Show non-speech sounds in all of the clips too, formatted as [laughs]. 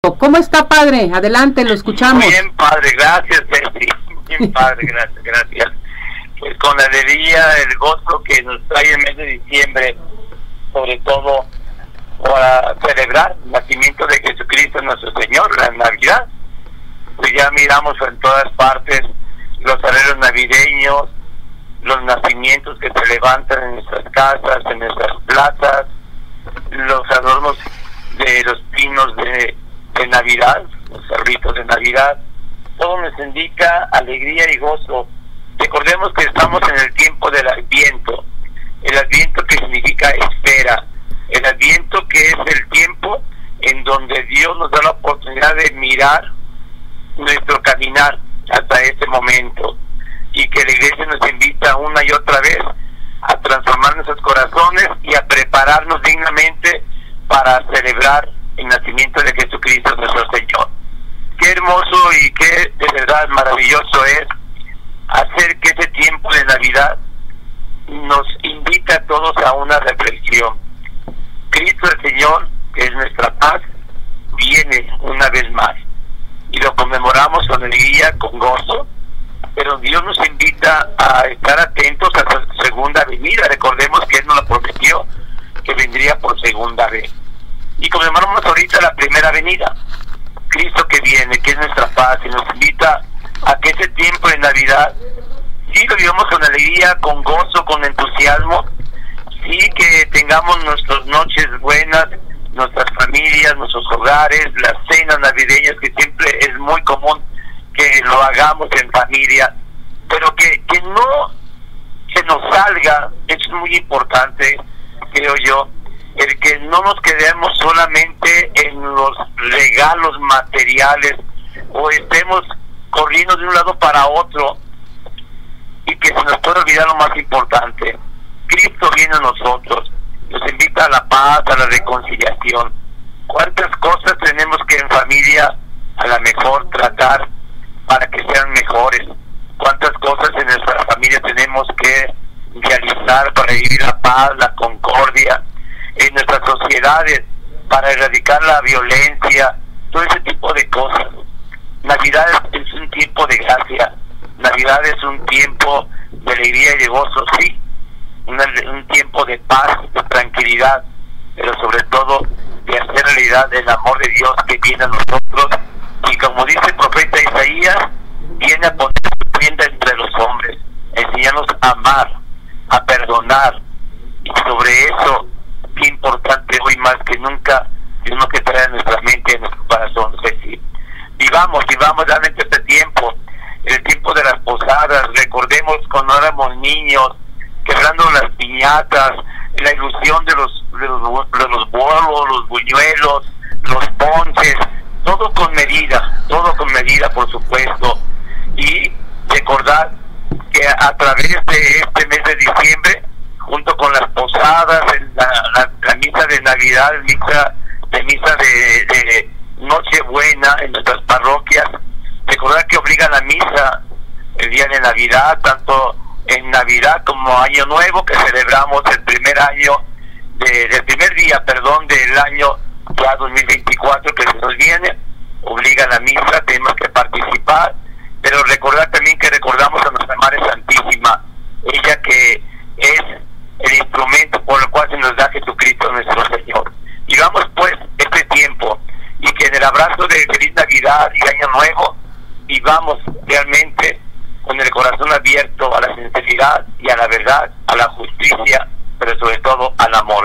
¿Cómo está, padre? Adelante, lo escuchamos. Bien, padre, gracias, Betty. Bien, padre, gracias, gracias. Pues con la alegría, el gozo que nos trae el mes de diciembre, sobre todo para celebrar el nacimiento de Jesucristo nuestro Señor, la Navidad. Pues ya miramos en todas partes los arreglos navideños, los nacimientos que se levantan en nuestras casas, en nuestras plazas, los adornos de los pinos de de Navidad, los cerritos de Navidad, todo nos indica alegría y gozo. Recordemos que estamos en el tiempo del Adviento, el Adviento que significa espera, el Adviento que es el tiempo en donde Dios nos da la oportunidad de mirar nuestro caminar hasta ese momento y que la iglesia nos invita una y otra vez a transformar nuestros corazones y a prepararnos dignamente para celebrar el nacimiento de Jesucristo nuestro Señor. Qué hermoso y maravilloso es hacer que ese tiempo de Navidad nos invita a todos a una reflexión. Cristo el Señor, que es nuestra paz, viene una vez más y lo conmemoramos con alegría, con gozo, pero Dios nos invita a estar atentos a su segunda venida. Recordemos que Él nos lo prometió, que vendría por segunda vez y conmemoramos ahorita la primera venida. Que viene, que es nuestra paz, y nos invita a que ese tiempo de Navidad sí lo vivamos con alegría, con gozo, con entusiasmo, sí que tengamos nuestras noches buenas, nuestras familias, nuestros hogares, las cenas navideñas, que siempre es muy común que lo hagamos en familia, pero que, que no se nos salga, es muy importante, creo yo, el que no nos quedemos solamente en los regalos materiales o estemos corriendo de un lado para otro y que se nos pueda olvidar lo más importante. Cristo viene a nosotros, nos invita a la paz, a la reconciliación. ¿Cuántas cosas tenemos que en familia a la mejor tratar para que sean mejores? ¿Cuántas cosas en nuestra familia tenemos que realizar para vivir la paz, la concordia, en nuestras sociedades para erradicar la violencia, todo ese tipo de cosas. Navidad es un tiempo de gracia, Navidad es un tiempo de alegría y de gozo, sí, un tiempo de paz, de tranquilidad, pero sobre todo de hacer realidad el amor de Dios que viene a nosotros. Y como dice el profeta Isaías, viene a poner su tienda entre los hombres, enseñarnos a amar, a perdonar y sobre eso qué importante hoy más que nunca tenemos que traer en nuestra mente, en nuestro corazón, Ceci. Vivamos, vivamos realmente este tiempo, el tiempo de las posadas, recordemos cuando éramos niños, quebrando las piñatas, la ilusión de los, de los, de los bolos, los buñuelos, los ponches, todo con medida, todo con medida, por supuesto, y recordar que a través de este mes de diciembre junto con las posadas, la, misa de Navidad, misa de misa de, de Nochebuena en nuestras parroquias. Recordar que obliga la misa el día de Navidad, tanto en Navidad como Año Nuevo, que celebramos el primer año, de, del primer día, perdón, del año ya 2024 que nos viene, obliga la misa, tenemos que participar, pero recordar también que recordamos a nuestra Madre Santísima, ella que es el instrumento por el cual se nos da Jesucristo nuestro Señor. Y vamos pues este tiempo y que en el abrazo de feliz Navidad y Año Nuevo vivamos realmente con el corazón abierto a la sinceridad y a la verdad, a la justicia, pero sobre todo al amor.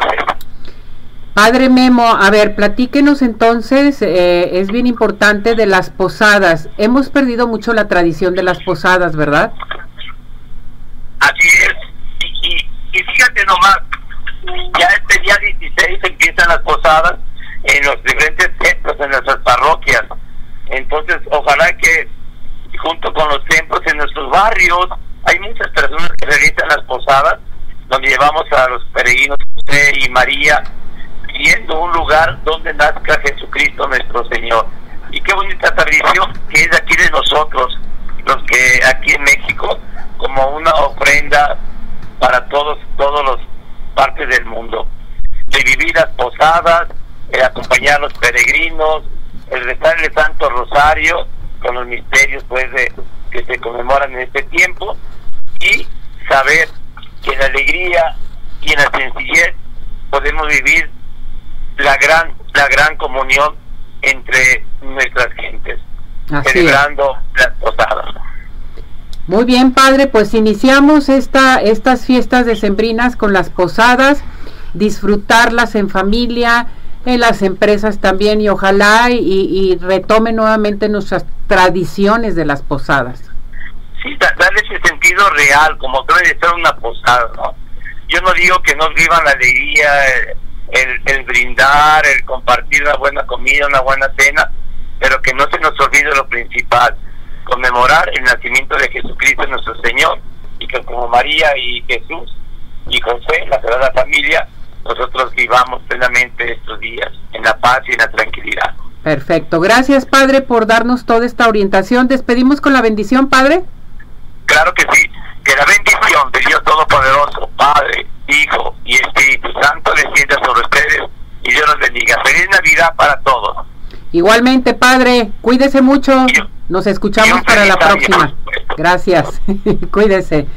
Padre Memo, a ver, platíquenos entonces, eh, es bien importante de las posadas. Hemos perdido mucho la tradición de las posadas, ¿verdad? Así es, y fíjate nomás, ya este día 16 empiezan las posadas en los diferentes centros, en nuestras parroquias. Entonces, ojalá que junto con los templos en nuestros barrios, hay muchas personas que realizan las posadas, donde llevamos a los peregrinos José y María, pidiendo un lugar donde nazca Jesucristo nuestro Señor. Y qué bonita tradición que es aquí de nosotros, los que aquí en México, como una ofrenda para todos, todos los partes del mundo. De vivir las posadas, acompañar a los peregrinos, el rezar el Santo Rosario con los misterios pues de, que se conmemoran en este tiempo y saber que en la alegría y en la sencillez podemos vivir la gran la gran comunión entre nuestras gentes celebrando las posadas. Muy bien padre pues iniciamos esta estas fiestas decembrinas con las posadas disfrutarlas en familia en las empresas también y ojalá y, y retome nuevamente nuestras tradiciones de las posadas. Sí, darle ese sentido real, como debe de ser una posada, ¿no? Yo no digo que no vivan la alegría, el, el brindar, el compartir una buena comida, una buena cena, pero que no se nos olvide lo principal, conmemorar el nacimiento de Jesucristo nuestro Señor, y que como María y Jesús y José, la Sagrada Familia, nosotros vivamos plenamente estos días en la paz y en la tranquilidad. Perfecto. Gracias, Padre, por darnos toda esta orientación. Despedimos con la bendición, Padre. Claro que sí. Que la bendición de Dios Todopoderoso, Padre, Hijo y Espíritu Santo descienda sobre ustedes y Dios los bendiga. Feliz Navidad para todos. Igualmente, Padre, cuídese mucho. Nos escuchamos para la próxima. Gracias. [laughs] Cuídese.